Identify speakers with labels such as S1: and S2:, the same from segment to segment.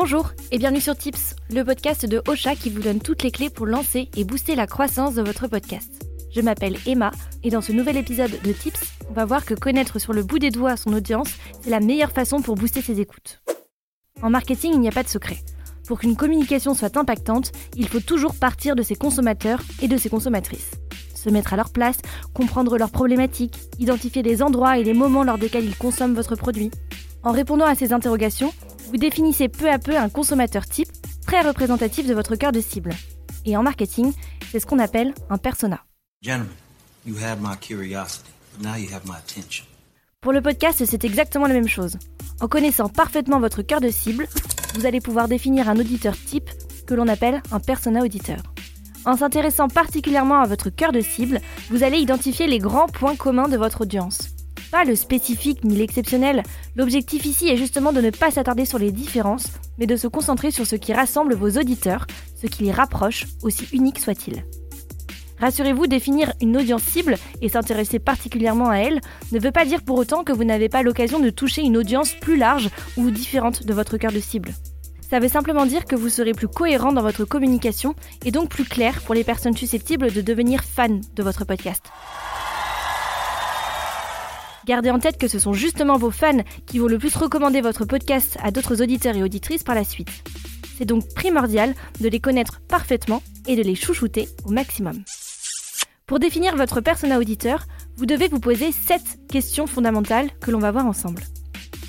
S1: Bonjour et bienvenue sur Tips, le podcast de Ocha qui vous donne toutes les clés pour lancer et booster la croissance de votre podcast. Je m'appelle Emma et dans ce nouvel épisode de Tips, on va voir que connaître sur le bout des doigts son audience, c'est la meilleure façon pour booster ses écoutes. En marketing, il n'y a pas de secret. Pour qu'une communication soit impactante, il faut toujours partir de ses consommateurs et de ses consommatrices. Se mettre à leur place, comprendre leurs problématiques, identifier les endroits et les moments lors desquels ils consomment votre produit. En répondant à ces interrogations, vous définissez peu à peu un consommateur type très représentatif de votre cœur de cible. Et en marketing, c'est ce qu'on appelle un persona. Pour le podcast, c'est exactement la même chose. En connaissant parfaitement votre cœur de cible, vous allez pouvoir définir un auditeur type que l'on appelle un persona auditeur. En s'intéressant particulièrement à votre cœur de cible, vous allez identifier les grands points communs de votre audience. Pas le spécifique ni l'exceptionnel, l'objectif ici est justement de ne pas s'attarder sur les différences, mais de se concentrer sur ce qui rassemble vos auditeurs, ce qui les rapproche, aussi unique soit-il. Rassurez-vous, définir une audience cible et s'intéresser particulièrement à elle ne veut pas dire pour autant que vous n'avez pas l'occasion de toucher une audience plus large ou différente de votre cœur de cible. Ça veut simplement dire que vous serez plus cohérent dans votre communication et donc plus clair pour les personnes susceptibles de devenir fans de votre podcast. Gardez en tête que ce sont justement vos fans qui vont le plus recommander votre podcast à d'autres auditeurs et auditrices par la suite. C'est donc primordial de les connaître parfaitement et de les chouchouter au maximum. Pour définir votre persona auditeur, vous devez vous poser 7 questions fondamentales que l'on va voir ensemble.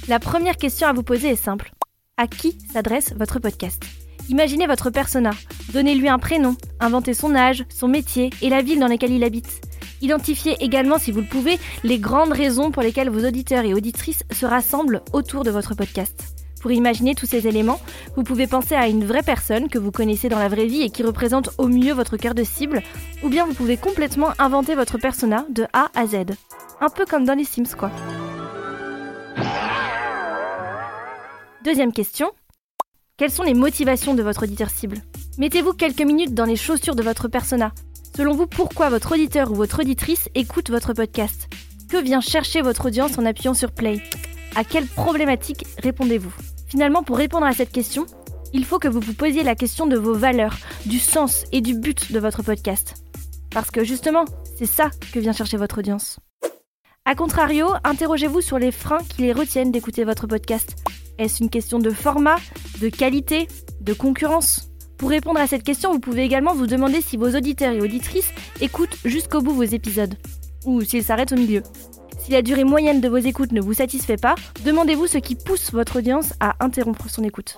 S1: La première question à vous poser est simple. À qui s'adresse votre podcast? Imaginez votre persona, donnez-lui un prénom, inventez son âge, son métier et la ville dans laquelle il habite. Identifiez également, si vous le pouvez, les grandes raisons pour lesquelles vos auditeurs et auditrices se rassemblent autour de votre podcast. Pour imaginer tous ces éléments, vous pouvez penser à une vraie personne que vous connaissez dans la vraie vie et qui représente au mieux votre cœur de cible, ou bien vous pouvez complètement inventer votre persona de A à Z. Un peu comme dans les Sims quoi. Deuxième question. Quelles sont les motivations de votre auditeur cible? Mettez-vous quelques minutes dans les chaussures de votre persona. Selon vous, pourquoi votre auditeur ou votre auditrice écoute votre podcast? Que vient chercher votre audience en appuyant sur Play? À quelle problématique répondez-vous? Finalement, pour répondre à cette question, il faut que vous vous posiez la question de vos valeurs, du sens et du but de votre podcast. Parce que justement, c'est ça que vient chercher votre audience. A contrario, interrogez-vous sur les freins qui les retiennent d'écouter votre podcast. Est-ce une question de format, de qualité, de concurrence? Pour répondre à cette question, vous pouvez également vous demander si vos auditeurs et auditrices écoutent jusqu'au bout vos épisodes, ou s'ils s'arrêtent au milieu. Si la durée moyenne de vos écoutes ne vous satisfait pas, demandez-vous ce qui pousse votre audience à interrompre son écoute.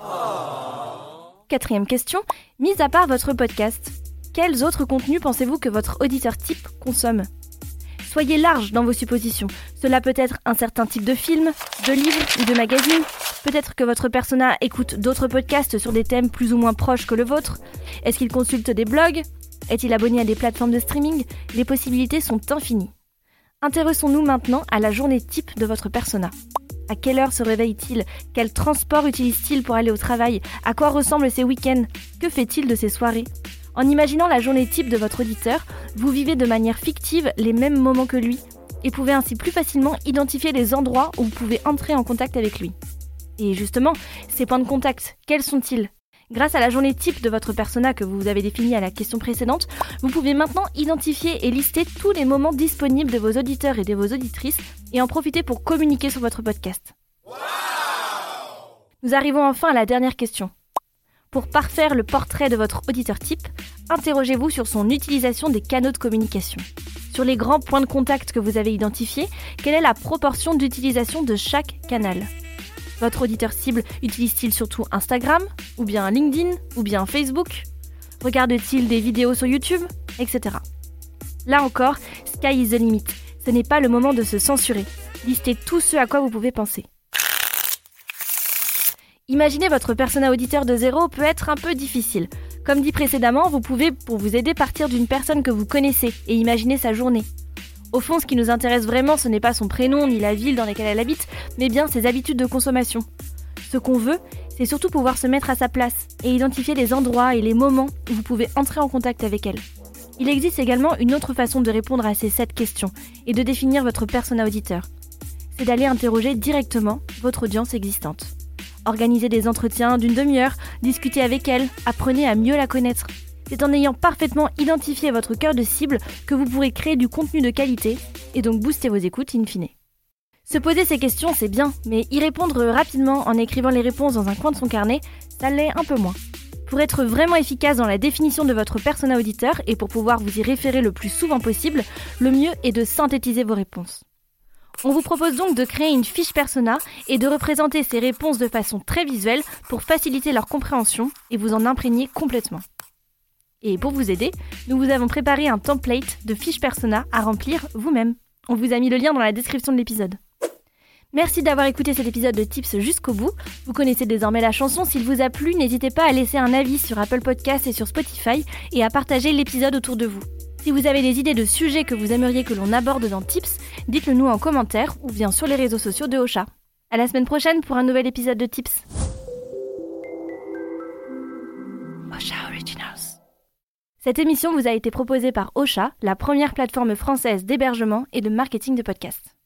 S1: Quatrième question, mis à part votre podcast, quels autres contenus pensez-vous que votre auditeur type consomme? Soyez large dans vos suppositions. Cela peut être un certain type de film, de livre ou de magazine. Peut-être que votre persona écoute d'autres podcasts sur des thèmes plus ou moins proches que le vôtre. Est-ce qu'il consulte des blogs? Est-il abonné à des plateformes de streaming? Les possibilités sont infinies. Intéressons-nous maintenant à la journée type de votre persona. À quelle heure se réveille-t-il? Quel transport utilise-t-il pour aller au travail? À quoi ressemblent ses week-ends? Que fait-il de ses soirées? En imaginant la journée type de votre auditeur, vous vivez de manière fictive les mêmes moments que lui et pouvez ainsi plus facilement identifier les endroits où vous pouvez entrer en contact avec lui. Et justement, ces points de contact, quels sont-ils? Grâce à la journée type de votre persona que vous avez définie à la question précédente, vous pouvez maintenant identifier et lister tous les moments disponibles de vos auditeurs et de vos auditrices et en profiter pour communiquer sur votre podcast. Nous arrivons enfin à la dernière question. Pour parfaire le portrait de votre auditeur type, interrogez-vous sur son utilisation des canaux de communication. Sur les grands points de contact que vous avez identifiés, quelle est la proportion d'utilisation de chaque canal? Votre auditeur cible utilise-t-il surtout Instagram, ou bien LinkedIn, ou bien Facebook? Regarde-t-il des vidéos sur YouTube, etc. Là encore, sky is the limit. Ce n'est pas le moment de se censurer. Listez tout ce à quoi vous pouvez penser. Imaginer votre persona auditeur de zéro peut être un peu difficile. Comme dit précédemment, vous pouvez, pour vous aider, partir d'une personne que vous connaissez et imaginer sa journée. Au fond, ce qui nous intéresse vraiment, ce n'est pas son prénom ni la ville dans laquelle elle habite, mais bien ses habitudes de consommation. Ce qu'on veut, c'est surtout pouvoir se mettre à sa place et identifier les endroits et les moments où vous pouvez entrer en contact avec elle. Il existe également une autre façon de répondre à ces sept questions et de définir votre persona auditeur. C'est d'aller interroger directement votre audience existante. Organisez des entretiens d'une demi-heure, discutez avec elle, apprenez à mieux la connaître. C'est en ayant parfaitement identifié votre cœur de cible que vous pourrez créer du contenu de qualité et donc booster vos écoutes in fine. Se poser ces questions, c'est bien, mais y répondre rapidement en écrivant les réponses dans un coin de son carnet, ça l'est un peu moins. Pour être vraiment efficace dans la définition de votre persona auditeur et pour pouvoir vous y référer le plus souvent possible, le mieux est de synthétiser vos réponses. On vous propose donc de créer une fiche persona et de représenter ces réponses de façon très visuelle pour faciliter leur compréhension et vous en imprégner complètement. Et pour vous aider, nous vous avons préparé un template de fiche persona à remplir vous-même. On vous a mis le lien dans la description de l'épisode. Merci d'avoir écouté cet épisode de Tips jusqu'au bout. Vous connaissez désormais la chanson. S'il vous a plu, n'hésitez pas à laisser un avis sur Apple Podcasts et sur Spotify et à partager l'épisode autour de vous. Si vous avez des idées de sujets que vous aimeriez que l'on aborde dans Tips, dites-le nous en commentaire ou bien sur les réseaux sociaux de Ocha. À la semaine prochaine pour un nouvel épisode de Tips. Cette émission vous a été proposée par Ocha, la première plateforme française d'hébergement et de marketing de podcasts.